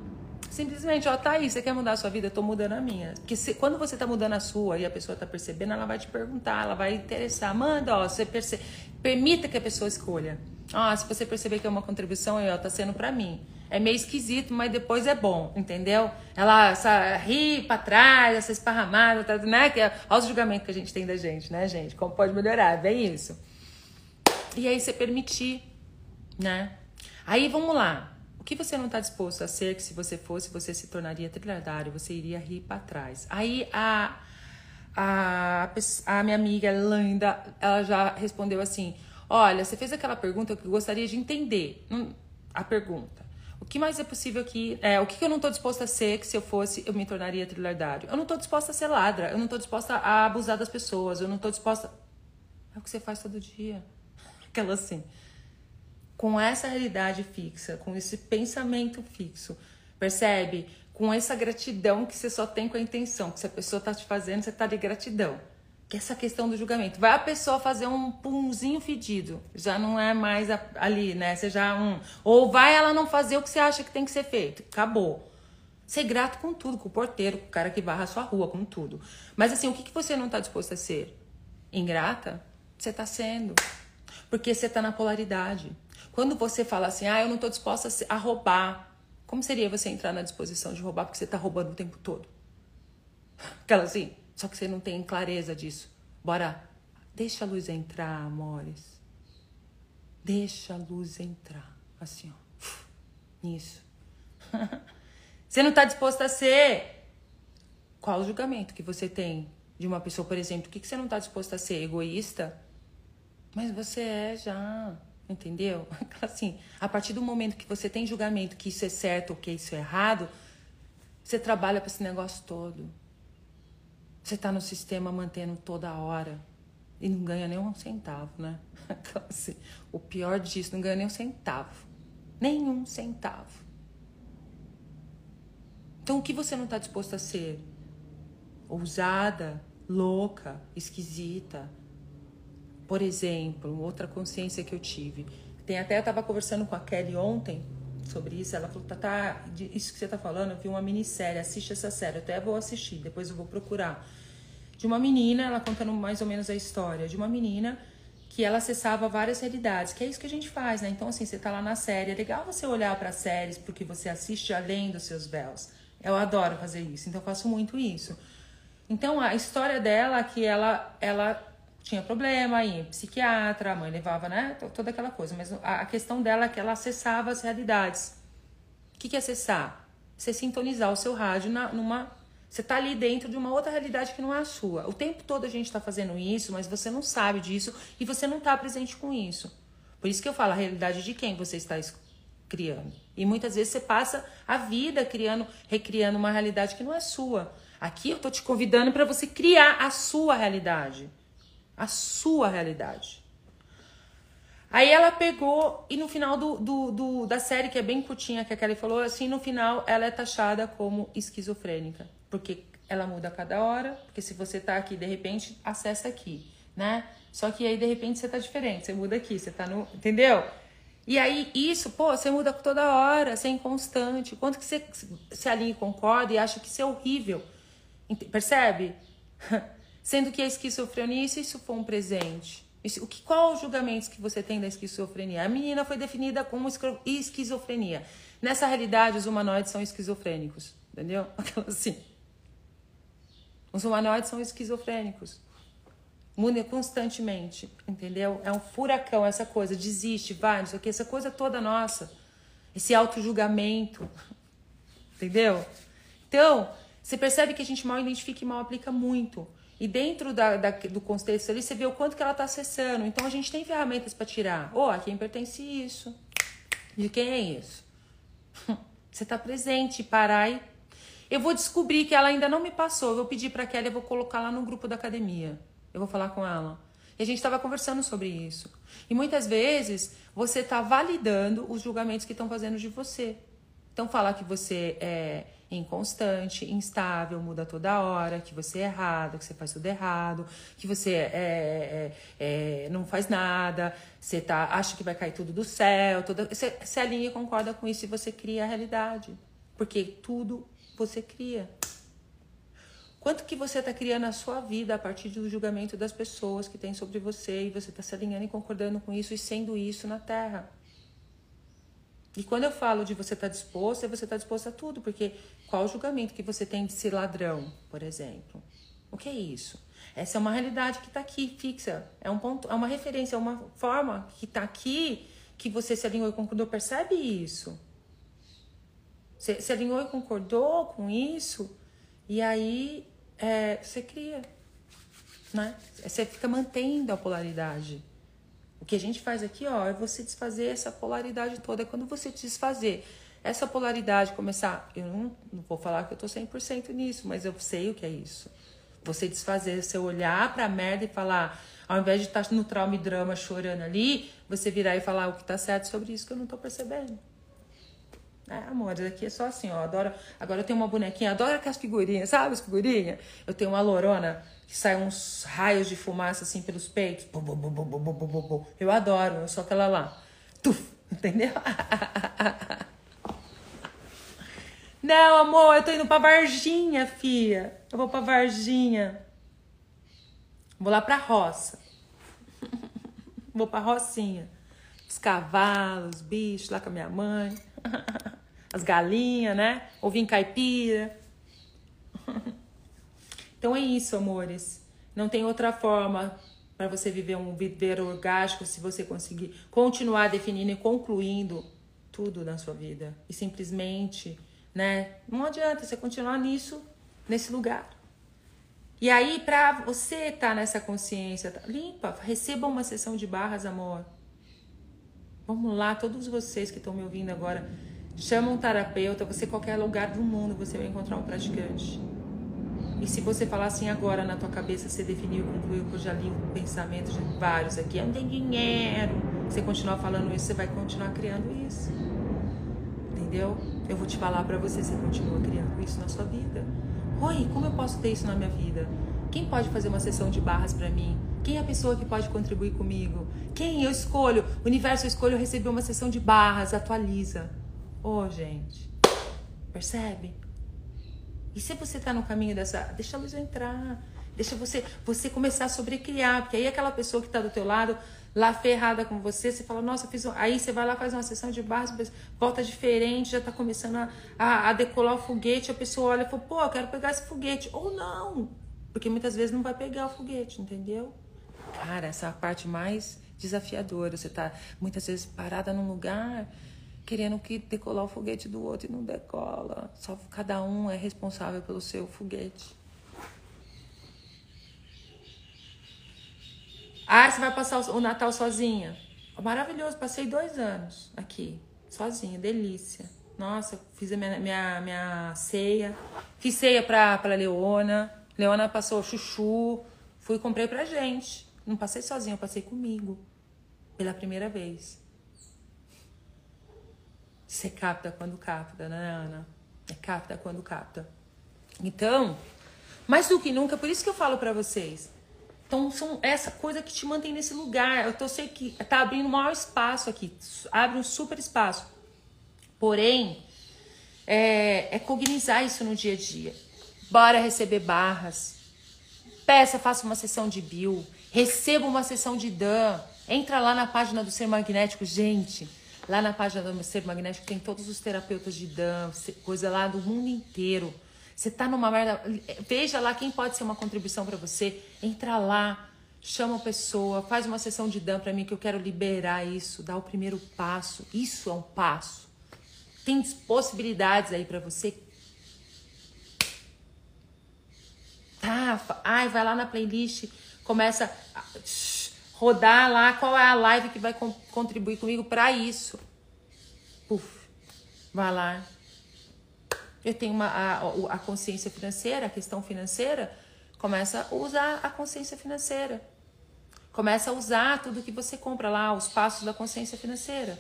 Simplesmente, ó, tá aí, você quer mudar a sua vida? Eu tô mudando a minha. Porque se, quando você tá mudando a sua e a pessoa tá percebendo, ela vai te perguntar, ela vai interessar. Manda, ó, você perce... permita que a pessoa escolha. Ah, se você perceber que é uma contribuição, ó, tá sendo para mim. é meio esquisito, mas depois é bom, entendeu? Ela essa, ri pra trás, essa esparramada, tá, né? Que é, olha os julgamentos que a gente tem da gente, né, gente? Como pode melhorar, bem isso. E aí você permitir, né? Aí vamos lá. O que você não está disposto a ser que se você fosse, você se tornaria trilhardário, você iria rir para trás. Aí a, a, a minha amiga Linda, ela já respondeu assim: Olha, você fez aquela pergunta que eu gostaria de entender. A pergunta. O que mais é possível aqui? É, o que eu não estou disposta a ser que se eu fosse eu me tornaria trilhardário? Eu não estou disposta a ser ladra, eu não estou disposta a abusar das pessoas, eu não estou disposta. É o que você faz todo dia. (laughs) Aquela assim. Com essa realidade fixa, com esse pensamento fixo, percebe? Com essa gratidão que você só tem com a intenção, que se a pessoa está te fazendo, você está de gratidão que essa questão do julgamento. Vai a pessoa fazer um pumzinho fedido, já não é mais ali, né? Você já um. Ou vai ela não fazer o que você acha que tem que ser feito. Acabou. Ser grato com tudo, com o porteiro, com o cara que varra a sua rua, com tudo. Mas assim, o que, que você não está disposto a ser? Ingrata? Você está sendo. Porque você está na polaridade. Quando você fala assim, ah, eu não estou disposta a, roubar. Como seria você entrar na disposição de roubar porque você está roubando o tempo todo? (laughs) Aquela assim, só que você não tem clareza disso. Bora, deixa a luz entrar, amores. Deixa a luz entrar. Assim, ó. Isso. (laughs) você não está disposto a ser. Qual o julgamento que você tem de uma pessoa, por exemplo? O que, que você não está disposto a ser? Egoísta? Mas você é já. Entendeu? (laughs) Assim, a partir do momento que você tem julgamento que isso é certo ou que isso é errado, você trabalha para esse negócio todo. Você está no sistema mantendo toda hora e não ganha nem um centavo, né? (laughs) Assim, o pior disso, não ganha nem um centavo. Nenhum centavo. Então, o que você não está disposto a ser? Ousada, louca, esquisita. Por exemplo, outra consciência que eu tive. Tem até, eu estava conversando com a Kelly ontem sobre isso. Ela falou, tá, tá isso que você está falando, eu vi uma minissérie, assiste essa série. Eu até vou assistir, depois eu vou procurar de uma menina, ela contando mais ou menos a história, de uma menina que ela acessava várias realidades, que é isso que a gente faz, né? Então, assim, você tá lá na série, é legal você olhar para séries porque você assiste além dos seus véus. Eu adoro fazer isso, então eu faço muito isso. Então, a história dela que ela, ela tinha problema, ia psiquiatra, a mãe levava, né? Toda aquela coisa. Mas a questão dela é que ela acessava as realidades. O que, que é acessar? Você sintonizar o seu rádio na, numa você está ali dentro de uma outra realidade que não é a sua. O tempo todo a gente está fazendo isso, mas você não sabe disso e você não está presente com isso. Por isso que eu falo a realidade de quem você está criando. E muitas vezes você passa a vida criando, recriando uma realidade que não é sua. Aqui eu estou te convidando para você criar a sua realidade. A sua realidade. Aí ela pegou e no final do, do, do, da série, que é bem curtinha, que a Kelly falou, assim, no final ela é taxada como esquizofrênica porque ela muda a cada hora, porque se você tá aqui, de repente, acessa aqui, né? Só que aí, de repente, você tá diferente, você muda aqui, você tá no. Entendeu? E aí, isso, pô, você muda toda hora, você é inconstante. Quanto que você se alinha e concorda e acha que isso é horrível? Percebe? (laughs) Sendo que a esquizofrenia, se isso for um presente, isso, o que, qual os julgamentos que você tem da esquizofrenia? A menina foi definida como esquizofrenia. Nessa realidade, os humanoides são esquizofrênicos, entendeu? (laughs) Assim. Os humanoides são esquizofrênicos. Muda constantemente, entendeu? É um furacão essa coisa, desiste, vai, não sei o que, essa coisa toda nossa. Esse auto-julgamento, (laughs) entendeu? Então, você percebe que a gente mal identifica e mal aplica muito. E dentro da, da, do contexto ali, você vê o quanto que ela está acessando. Então, a gente tem ferramentas para tirar. Oh, a quem pertence isso? De quem é isso? (laughs) Você está presente, parar e eu vou descobrir que ela ainda não me passou. Eu vou pedir para Kelly, eu vou colocar lá no grupo da academia. Eu vou falar com ela. E a gente estava conversando sobre isso. E muitas vezes você está validando os julgamentos que estão fazendo de você. Então, falar que você é inconstante, instável, muda toda hora, que você é errado, que você faz tudo errado, que você é, é, é, não faz nada, você tá, acha que vai cair tudo do céu, toda, você se alinha e concorda com isso e você cria a realidade. Porque tudo você cria. Quanto que você está criando a sua vida a partir do julgamento das pessoas que tem sobre você e você está se alinhando e concordando com isso e sendo isso na Terra? E quando eu falo de você estar tá disposto, é você estar tá disposto a tudo, porque qual o julgamento que você tem de ser ladrão, por exemplo? O que é isso? Essa é uma realidade que está aqui, fixa. É um ponto, é uma referência, é uma forma que está aqui que você se alinhou e concordou. Percebe isso? Você se alinhou e concordou com isso, e aí é, você cria. Né? Você fica mantendo a polaridade. O que a gente faz aqui, ó, é você desfazer essa polaridade toda. É quando você desfazer essa polaridade começar, eu não, não vou falar que eu tô 100% nisso, mas eu sei o que é isso. Você desfazer, você olhar pra merda e falar, ao invés de estar tá no trauma e drama chorando ali, você virar e falar o que tá certo sobre isso que eu não tô percebendo. É, amor, aqui é só assim, ó. Adoro. Agora eu tenho uma bonequinha, adoro aquelas figurinhas, sabe as figurinhas? Eu tenho uma lorona que sai uns raios de fumaça assim pelos peitos. Eu adoro, eu sou aquela lá. Tuf, (laughs) entendeu? (laughs) Não, amor, eu tô indo pra Varginha, fia. Eu vou pra Varginha. Vou lá pra roça. (laughs) Vou pra rocinha. Os cavalos, os bichos lá com a minha mãe. As galinhas, né? Ovinho caipira. Então é isso, amores. Não tem outra forma para você viver um viver orgástico se você conseguir continuar definindo e concluindo tudo na sua vida. E simplesmente, né? Não adianta você continuar nisso, nesse lugar. E aí, pra você estar tá nessa consciência, tá, limpa, receba uma sessão de barras, amor. Vamos lá, todos vocês que estão me ouvindo agora, chama um terapeuta, você qualquer lugar do mundo você vai encontrar um praticante. E se você falar assim agora na tua cabeça, você definiu, concluiu, que eu já li um pensamento de vários aqui, eu não tenho dinheiro. Você continuar falando isso, você vai continuar criando isso. Entendeu? Eu vou te falar para você, você continua criando isso na sua vida. Oi, como eu posso ter isso na minha vida? Quem pode fazer uma sessão de barras para mim? Quem é a pessoa que pode contribuir comigo? Quem eu escolho? Universo eu escolho receber uma sessão de barras, atualiza. Ô, oh, gente, percebe? E se você está no caminho dessa, deixa a luz entrar, deixa você você começar a sobrecriar, porque aí aquela pessoa que está do teu lado, lá ferrada com você, você fala, nossa, fiz um... aí você vai lá faz uma sessão de barras, volta diferente, já está começando a, a, a, decolar o foguete, a pessoa olha e fala, pô, eu quero pegar esse foguete, ou não, porque muitas vezes não vai pegar o foguete, entendeu? Cara, essa é a parte mais desafiadora, você está muitas vezes parada num lugar querendo que decolar o foguete do outro e não decola. Só cada um é responsável pelo seu foguete. Ah, você vai passar o Natal sozinha? Maravilhoso, passei dois anos aqui, sozinha, delícia. Nossa, fiz a minha, minha, minha ceia. Fiz ceia pra, pra Leona. Leona passou chuchu. Fui e comprei pra gente. Não passei sozinha, eu passei comigo. Pela primeira vez. Você capta quando capta, né, Ana? É capta quando capta. Então, mais do que nunca, por isso que eu falo para vocês. Então, são essa coisa que te mantém nesse lugar. Eu sei que tá abrindo um maior espaço aqui, abre um super espaço. Porém, é, é cognizar isso no dia a dia. Bora receber barras. Peça, faça uma sessão de Bill. Receba uma sessão de Dan. Entra lá na página do Ser Magnético, gente. Lá na página do Ser Magnético tem todos os terapeutas de dança, coisa lá do mundo inteiro. Você tá numa merda. Veja lá quem pode ser uma contribuição para você. Entra lá, chama a pessoa, faz uma sessão de dan para mim que eu quero liberar isso, dar o primeiro passo. Isso é um passo. Tem possibilidades aí para você. Tá, ai, vai lá na playlist, começa rodar lá qual é a live que vai contribuir comigo para isso. Puf, vai lá. Eu tenho uma, a, a consciência financeira, a questão financeira, começa a usar a consciência financeira. Começa a usar tudo que você compra lá, os passos da consciência financeira.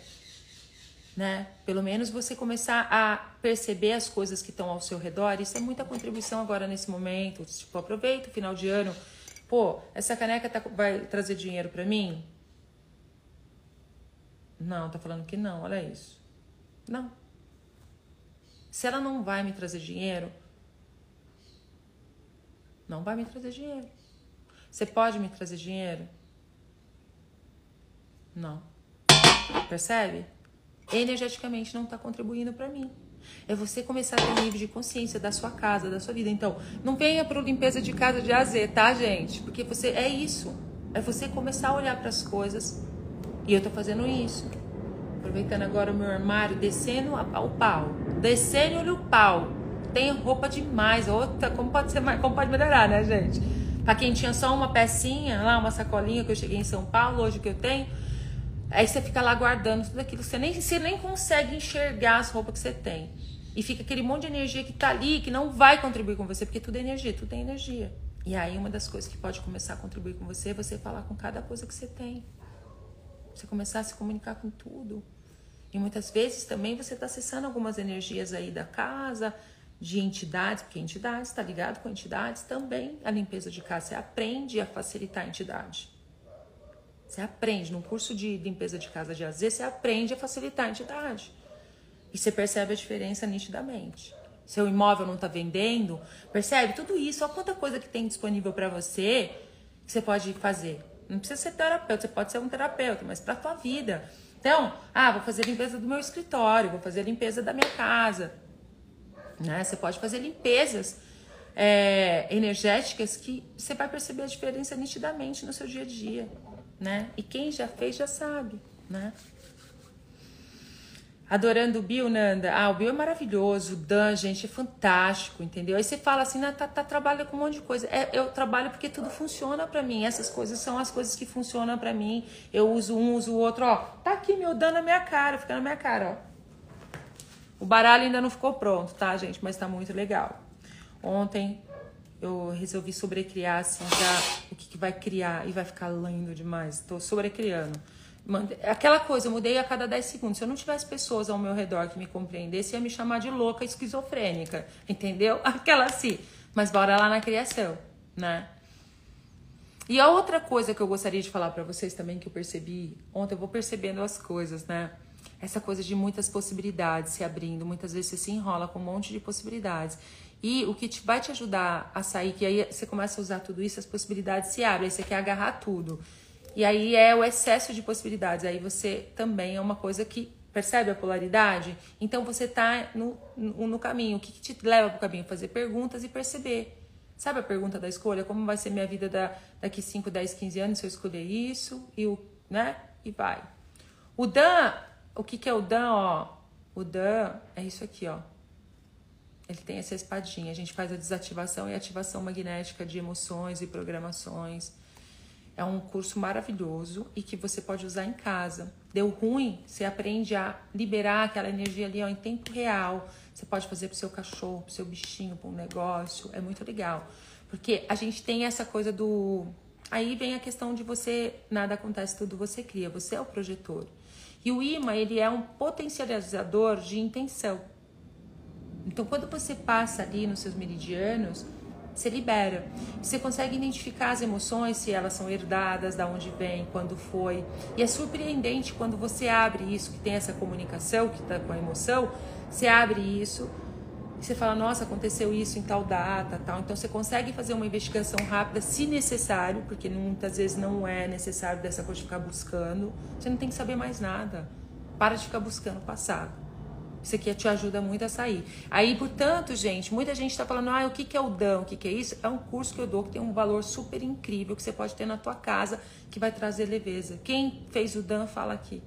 Né? Pelo menos você começar a perceber as coisas que estão ao seu redor. Isso é muita contribuição agora nesse momento. Tipo, aproveita o final de ano Pô, essa caneca tá, vai trazer dinheiro para mim? Não, tá falando que não, olha isso. Não. Se ela não vai me trazer dinheiro, não vai me trazer dinheiro. Você pode me trazer dinheiro? Não. Percebe? energeticamente não está contribuindo para mim. É você começar a ter um nível de consciência da sua casa, da sua vida. Então, não venha para limpeza de casa de A a Z, tá, gente? Porque você é isso. É você começar a olhar para as coisas. E eu tô fazendo isso. Aproveitando agora o meu armário, descendo o pau. Descendo o pau. Tem roupa demais. Outra, como pode ser como pode melhorar, né, gente? Pra quem tinha só uma pecinha, lá, uma sacolinha que eu cheguei em São Paulo, hoje que eu tenho. Aí você fica lá guardando tudo aquilo. Você nem, você nem consegue enxergar as roupas que você tem. E fica aquele monte de energia que tá ali, que não vai contribuir com você, porque tudo é energia, tudo é energia. E aí uma das coisas que pode começar a contribuir com você é você falar com cada coisa que você tem. Você começar a se comunicar com tudo. E muitas vezes também você está acessando algumas energias aí da casa, de entidades, porque entidades, está ligado com entidades também. A limpeza de casa, você aprende a facilitar a entidade. Você aprende, num curso de limpeza de casa de AZ, você aprende a facilitar a entidade. E você percebe a diferença nitidamente. Seu imóvel não está vendendo, percebe? Tudo isso, olha quanta coisa que tem disponível para você que você pode fazer. Não precisa ser terapeuta, você pode ser um terapeuta, mas para tua vida. Então, ah, vou fazer limpeza do meu escritório, vou fazer limpeza da minha casa. Né? Você pode fazer limpezas é, energéticas que você vai perceber a diferença nitidamente no seu dia a dia né? E quem já fez já sabe, né? Adorando o Bill, Nanda. Ah, o Bill é maravilhoso, o Dan, gente, é fantástico, entendeu? Aí você fala assim, né, tá, tá trabalha com um monte de coisa. É, eu trabalho porque tudo funciona para mim. Essas coisas são as coisas que funcionam para mim. Eu uso um, uso o outro, ó. Tá aqui meu Dan na minha cara, fica na minha cara, ó. O baralho ainda não ficou pronto, tá, gente? Mas tá muito legal. Ontem eu resolvi sobrecriar assim já o que, que vai criar e vai ficar lindo demais. Tô sobrecriando. Aquela coisa, eu mudei a cada 10 segundos. Se eu não tivesse pessoas ao meu redor que me compreendessem, ia me chamar de louca esquizofrênica, entendeu? (laughs) Aquela assim. Mas bora lá na criação, né? E a outra coisa que eu gostaria de falar para vocês também que eu percebi ontem, eu vou percebendo as coisas, né? Essa coisa de muitas possibilidades se abrindo, muitas vezes você se enrola com um monte de possibilidades. E o que te, vai te ajudar a sair, que aí você começa a usar tudo isso, as possibilidades se abrem, aí você quer agarrar tudo. E aí é o excesso de possibilidades. Aí você também é uma coisa que percebe a polaridade? Então você está no, no, caminho. O que, que te leva para o caminho? Fazer perguntas e perceber. Sabe a pergunta da escolha? Como vai ser minha vida da, daqui 5, 10, 15 anos se eu escolher isso? E, o, né? e vai. O Dan, o que, que é o Dan? Ó? O Dan é isso aqui, ó. Ele tem essa espadinha. A gente faz a desativação e ativação magnética de emoções e programações. É um curso maravilhoso e que você pode usar em casa. Deu ruim, você aprende a liberar aquela energia ali ó, em tempo real. Você pode fazer pro seu cachorro, pro seu bichinho, para um negócio. É muito legal. Porque a gente tem essa coisa do. Aí vem a questão de você. Nada acontece, tudo você cria. Você é o projetor. E o imã, ele é um potencializador de intenção. Então, quando você passa ali nos seus meridianos, você libera. Você consegue identificar as emoções, se elas são herdadas, da onde vem, quando foi. E é surpreendente quando você abre isso, que tem essa comunicação, que está com a emoção, você abre isso e você fala, nossa, aconteceu isso em tal data, tal. Então você consegue fazer uma investigação rápida, se necessário, porque muitas vezes não é necessário dessa coisa de ficar buscando. Você não tem que saber mais nada. Para de ficar buscando o passado. Isso aqui te ajuda muito a sair. Aí, portanto, gente, muita gente está falando, ah, o que, que é o DAM, o que, que é isso? É um curso que eu dou que tem um valor super incrível que você pode ter na tua casa, que vai trazer leveza. Quem fez o DAM, fala aqui.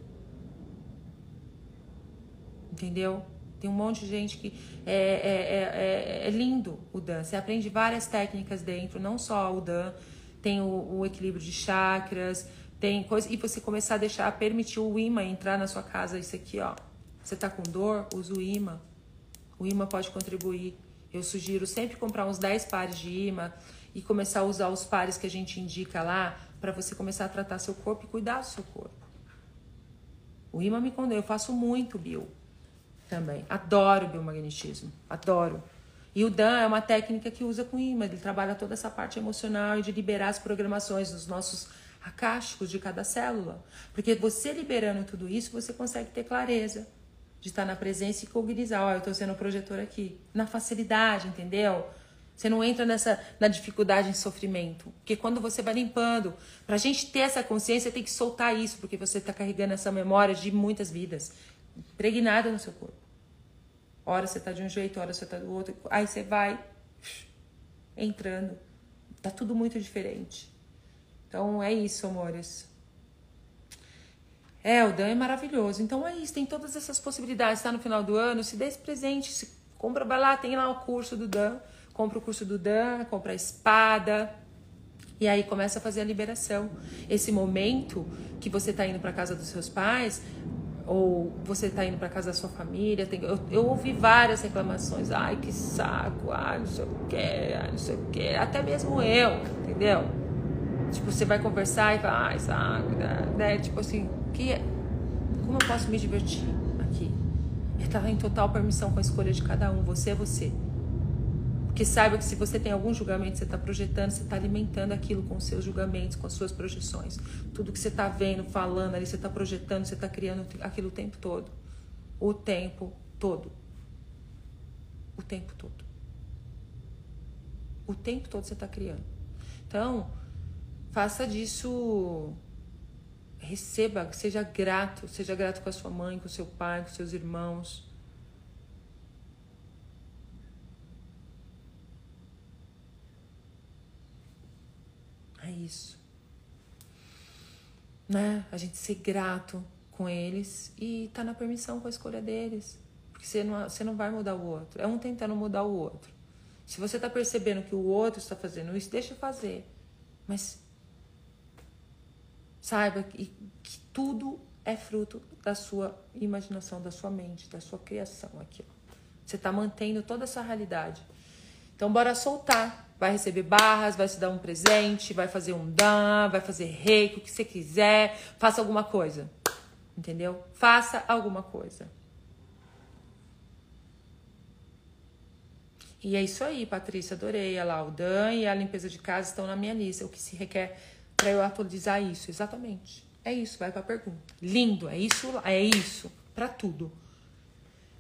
Entendeu? Tem um monte de gente que é, é, é, é lindo o Dan. Você aprende várias técnicas dentro, não só o Dan, tem o, o equilíbrio de chakras, tem coisa. E você começar a deixar, permitir o imã entrar na sua casa, isso aqui, ó. Você está com dor? Usa o imã. O imã pode contribuir. Eu sugiro sempre comprar uns 10 pares de imã e começar a usar os pares que a gente indica lá para você começar a tratar seu corpo e cuidar do seu corpo. O imã me condena. Eu faço muito bio também. Adoro biomagnetismo. Adoro. E o Dan é uma técnica que usa com imã. Ele trabalha toda essa parte emocional e de liberar as programações dos nossos acásticos de cada célula. Porque você liberando tudo isso, você consegue ter clareza de estar na presença e cognizar, ó, eu estou sendo o projetor aqui. Na facilidade, entendeu? Você não entra nessa na dificuldade em sofrimento. Porque quando você vai limpando, para a gente ter essa consciência, tem que soltar isso, porque você está carregando essa memória de muitas vidas. impregnada no seu corpo. Hora você tá de um jeito, hora você tá do outro. Aí você vai entrando. Tá tudo muito diferente. Então é isso, amores. É, o Dan é maravilhoso. Então é isso, tem todas essas possibilidades. Tá no final do ano, se dê esse presente, se compra, vai lá, tem lá o curso do Dan, compra o curso do Dan, compra a espada. E aí começa a fazer a liberação. Esse momento que você tá indo para casa dos seus pais, ou você está indo para casa da sua família. Tem, eu, eu, ouvi várias reclamações. Ai, que saco, ai, não sei o que, ai, não sei o que. Até mesmo eu, entendeu? Tipo, você vai conversar e fala, ai, saco, né? Tipo assim, que, como eu posso me divertir aqui? E tá em total permissão com a escolha de cada um. Você é você. Porque saiba que se você tem algum julgamento, você está projetando, você está alimentando aquilo com os seus julgamentos, com as suas projeções. Tudo que você está vendo, falando ali, você está projetando, você está criando aquilo o tempo todo. O tempo todo. O tempo todo. O tempo todo você está criando. Então, faça disso. Receba, seja grato, seja grato com a sua mãe, com seu pai, com seus irmãos É isso. Né? A gente ser grato com eles e tá na permissão com a escolha deles. Porque você não, você não vai mudar o outro. É um tentando mudar o outro. Se você tá percebendo que o outro está fazendo isso, deixa fazer. Mas saiba que, que tudo é fruto da sua imaginação, da sua mente, da sua criação aqui. Você está mantendo toda essa realidade. Então, bora soltar vai receber barras, vai se dar um presente, vai fazer um dan, vai fazer reiki, o que você quiser, faça alguma coisa. Entendeu? Faça alguma coisa. E é isso aí, Patrícia, adorei. Olha lá, o Dan e a limpeza de casa estão na minha lista. O que se requer para eu atualizar isso? Exatamente. É isso, vai para a pergunta. Lindo, é isso, é isso, para tudo.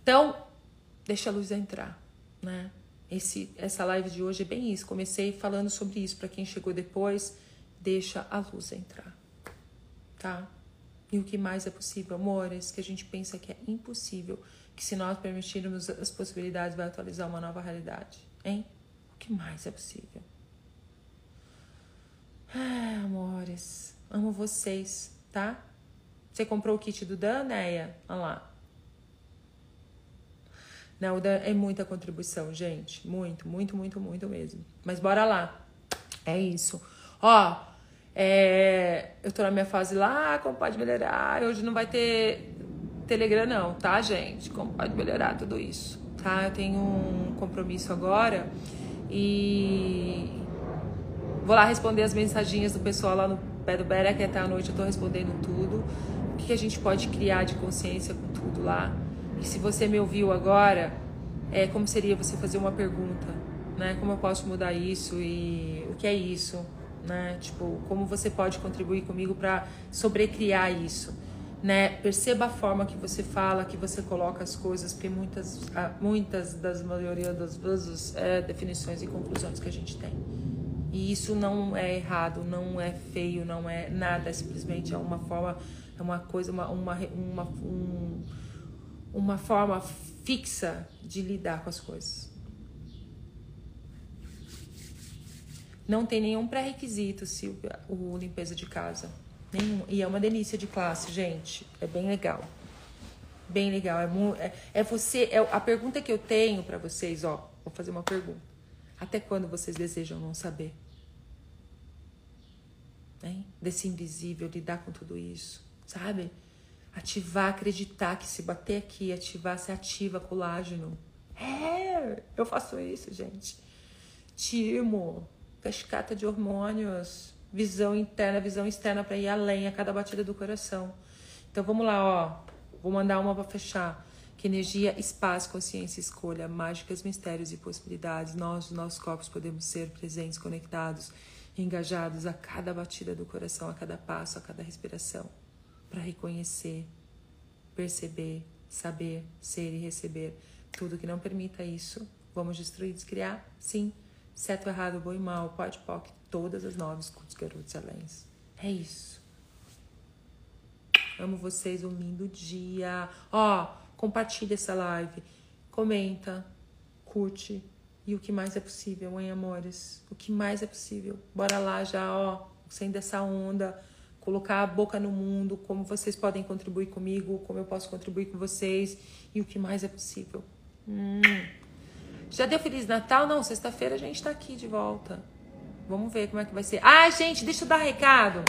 Então, deixa a luz entrar, né? Esse, essa live de hoje é bem isso. Comecei falando sobre isso. Para quem chegou depois, deixa a luz entrar. Tá? E o que mais é possível, amores, que a gente pensa que é impossível, que se nós permitirmos as possibilidades, vai atualizar uma nova realidade. Hein? O que mais é possível? Ah, amores, amo vocês, tá? Você comprou o kit do Dan, Neia? Olha lá. Não, é muita contribuição, gente. Muito, muito, muito, muito mesmo. Mas bora lá. É isso. Ó, é, eu tô na minha fase lá, como pode melhorar. Hoje não vai ter Telegram, não, tá, gente? Como pode melhorar tudo isso, tá? Eu tenho um compromisso agora e vou lá responder as mensaginhas do pessoal lá no pé do Bera, que até a noite eu tô respondendo tudo. O que a gente pode criar de consciência com tudo lá? E se você me ouviu agora, é como seria você fazer uma pergunta, né? Como eu posso mudar isso e o que é isso, né? Tipo, como você pode contribuir comigo para sobrecriar isso, né? Perceba a forma que você fala, que você coloca as coisas, porque muitas, muitas das maioria das vezes é definições e conclusões que a gente tem. E isso não é errado, não é feio, não é nada, é simplesmente é uma forma, é uma coisa, uma, uma, uma um, uma forma fixa de lidar com as coisas. Não tem nenhum pré-requisito, Silvia, o limpeza de casa. Nenhum. E é uma delícia de classe, gente. É bem legal. Bem legal. É, é, é você. É, a pergunta que eu tenho para vocês, ó. Vou fazer uma pergunta. Até quando vocês desejam não saber? Hein? Desse invisível, lidar com tudo isso, sabe? Ativar, acreditar que se bater aqui, ativar, se ativa colágeno. É, eu faço isso, gente. Timo, cascata de hormônios, visão interna, visão externa para ir além a cada batida do coração. Então vamos lá, ó. Vou mandar uma para fechar. Que energia, espaço, consciência, escolha, mágicas, mistérios e possibilidades. Nós, os nossos corpos, podemos ser presentes, conectados, engajados a cada batida do coração, a cada passo, a cada respiração para reconhecer, perceber, saber, ser e receber tudo que não permita isso. Vamos destruir, descriar? Sim. Certo, errado, bom e mal, pode, pode, todas as nove escudos, garotos, aléns. É isso. Amo vocês, um lindo dia. Ó, compartilha essa live, comenta, curte. E o que mais é possível, hein, amores? O que mais é possível? Bora lá já, ó, sendo essa onda, colocar a boca no mundo, como vocês podem contribuir comigo, como eu posso contribuir com vocês e o que mais é possível. Hum. Já deu Feliz Natal? Não, sexta-feira a gente tá aqui de volta. Vamos ver como é que vai ser. Ah, gente, deixa eu dar recado.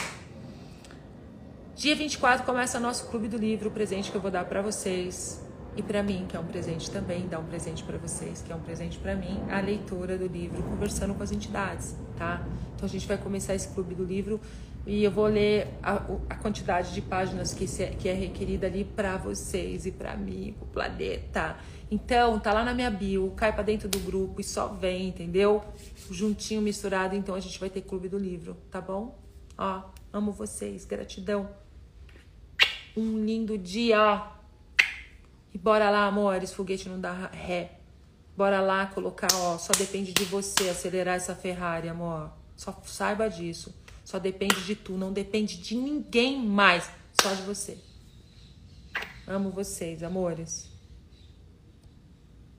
Dia 24 começa nosso Clube do Livro, o presente que eu vou dar para vocês e para mim, que é um presente também, dar um presente para vocês, que é um presente para mim, a leitura do livro, conversando com as entidades, tá? Então a gente vai começar esse Clube do Livro e eu vou ler a, a quantidade de páginas que, se, que é requerida ali para vocês e para mim, pro planeta. Então, tá lá na minha bio, cai para dentro do grupo e só vem, entendeu? Juntinho, misturado, então a gente vai ter clube do livro, tá bom? Ó, amo vocês, gratidão. Um lindo dia. E bora lá, amores, foguete não dá ré. Bora lá colocar, ó, só depende de você acelerar essa Ferrari, amor. Só saiba disso. Só depende de tu, não depende de ninguém mais, só de você. Amo vocês, amores.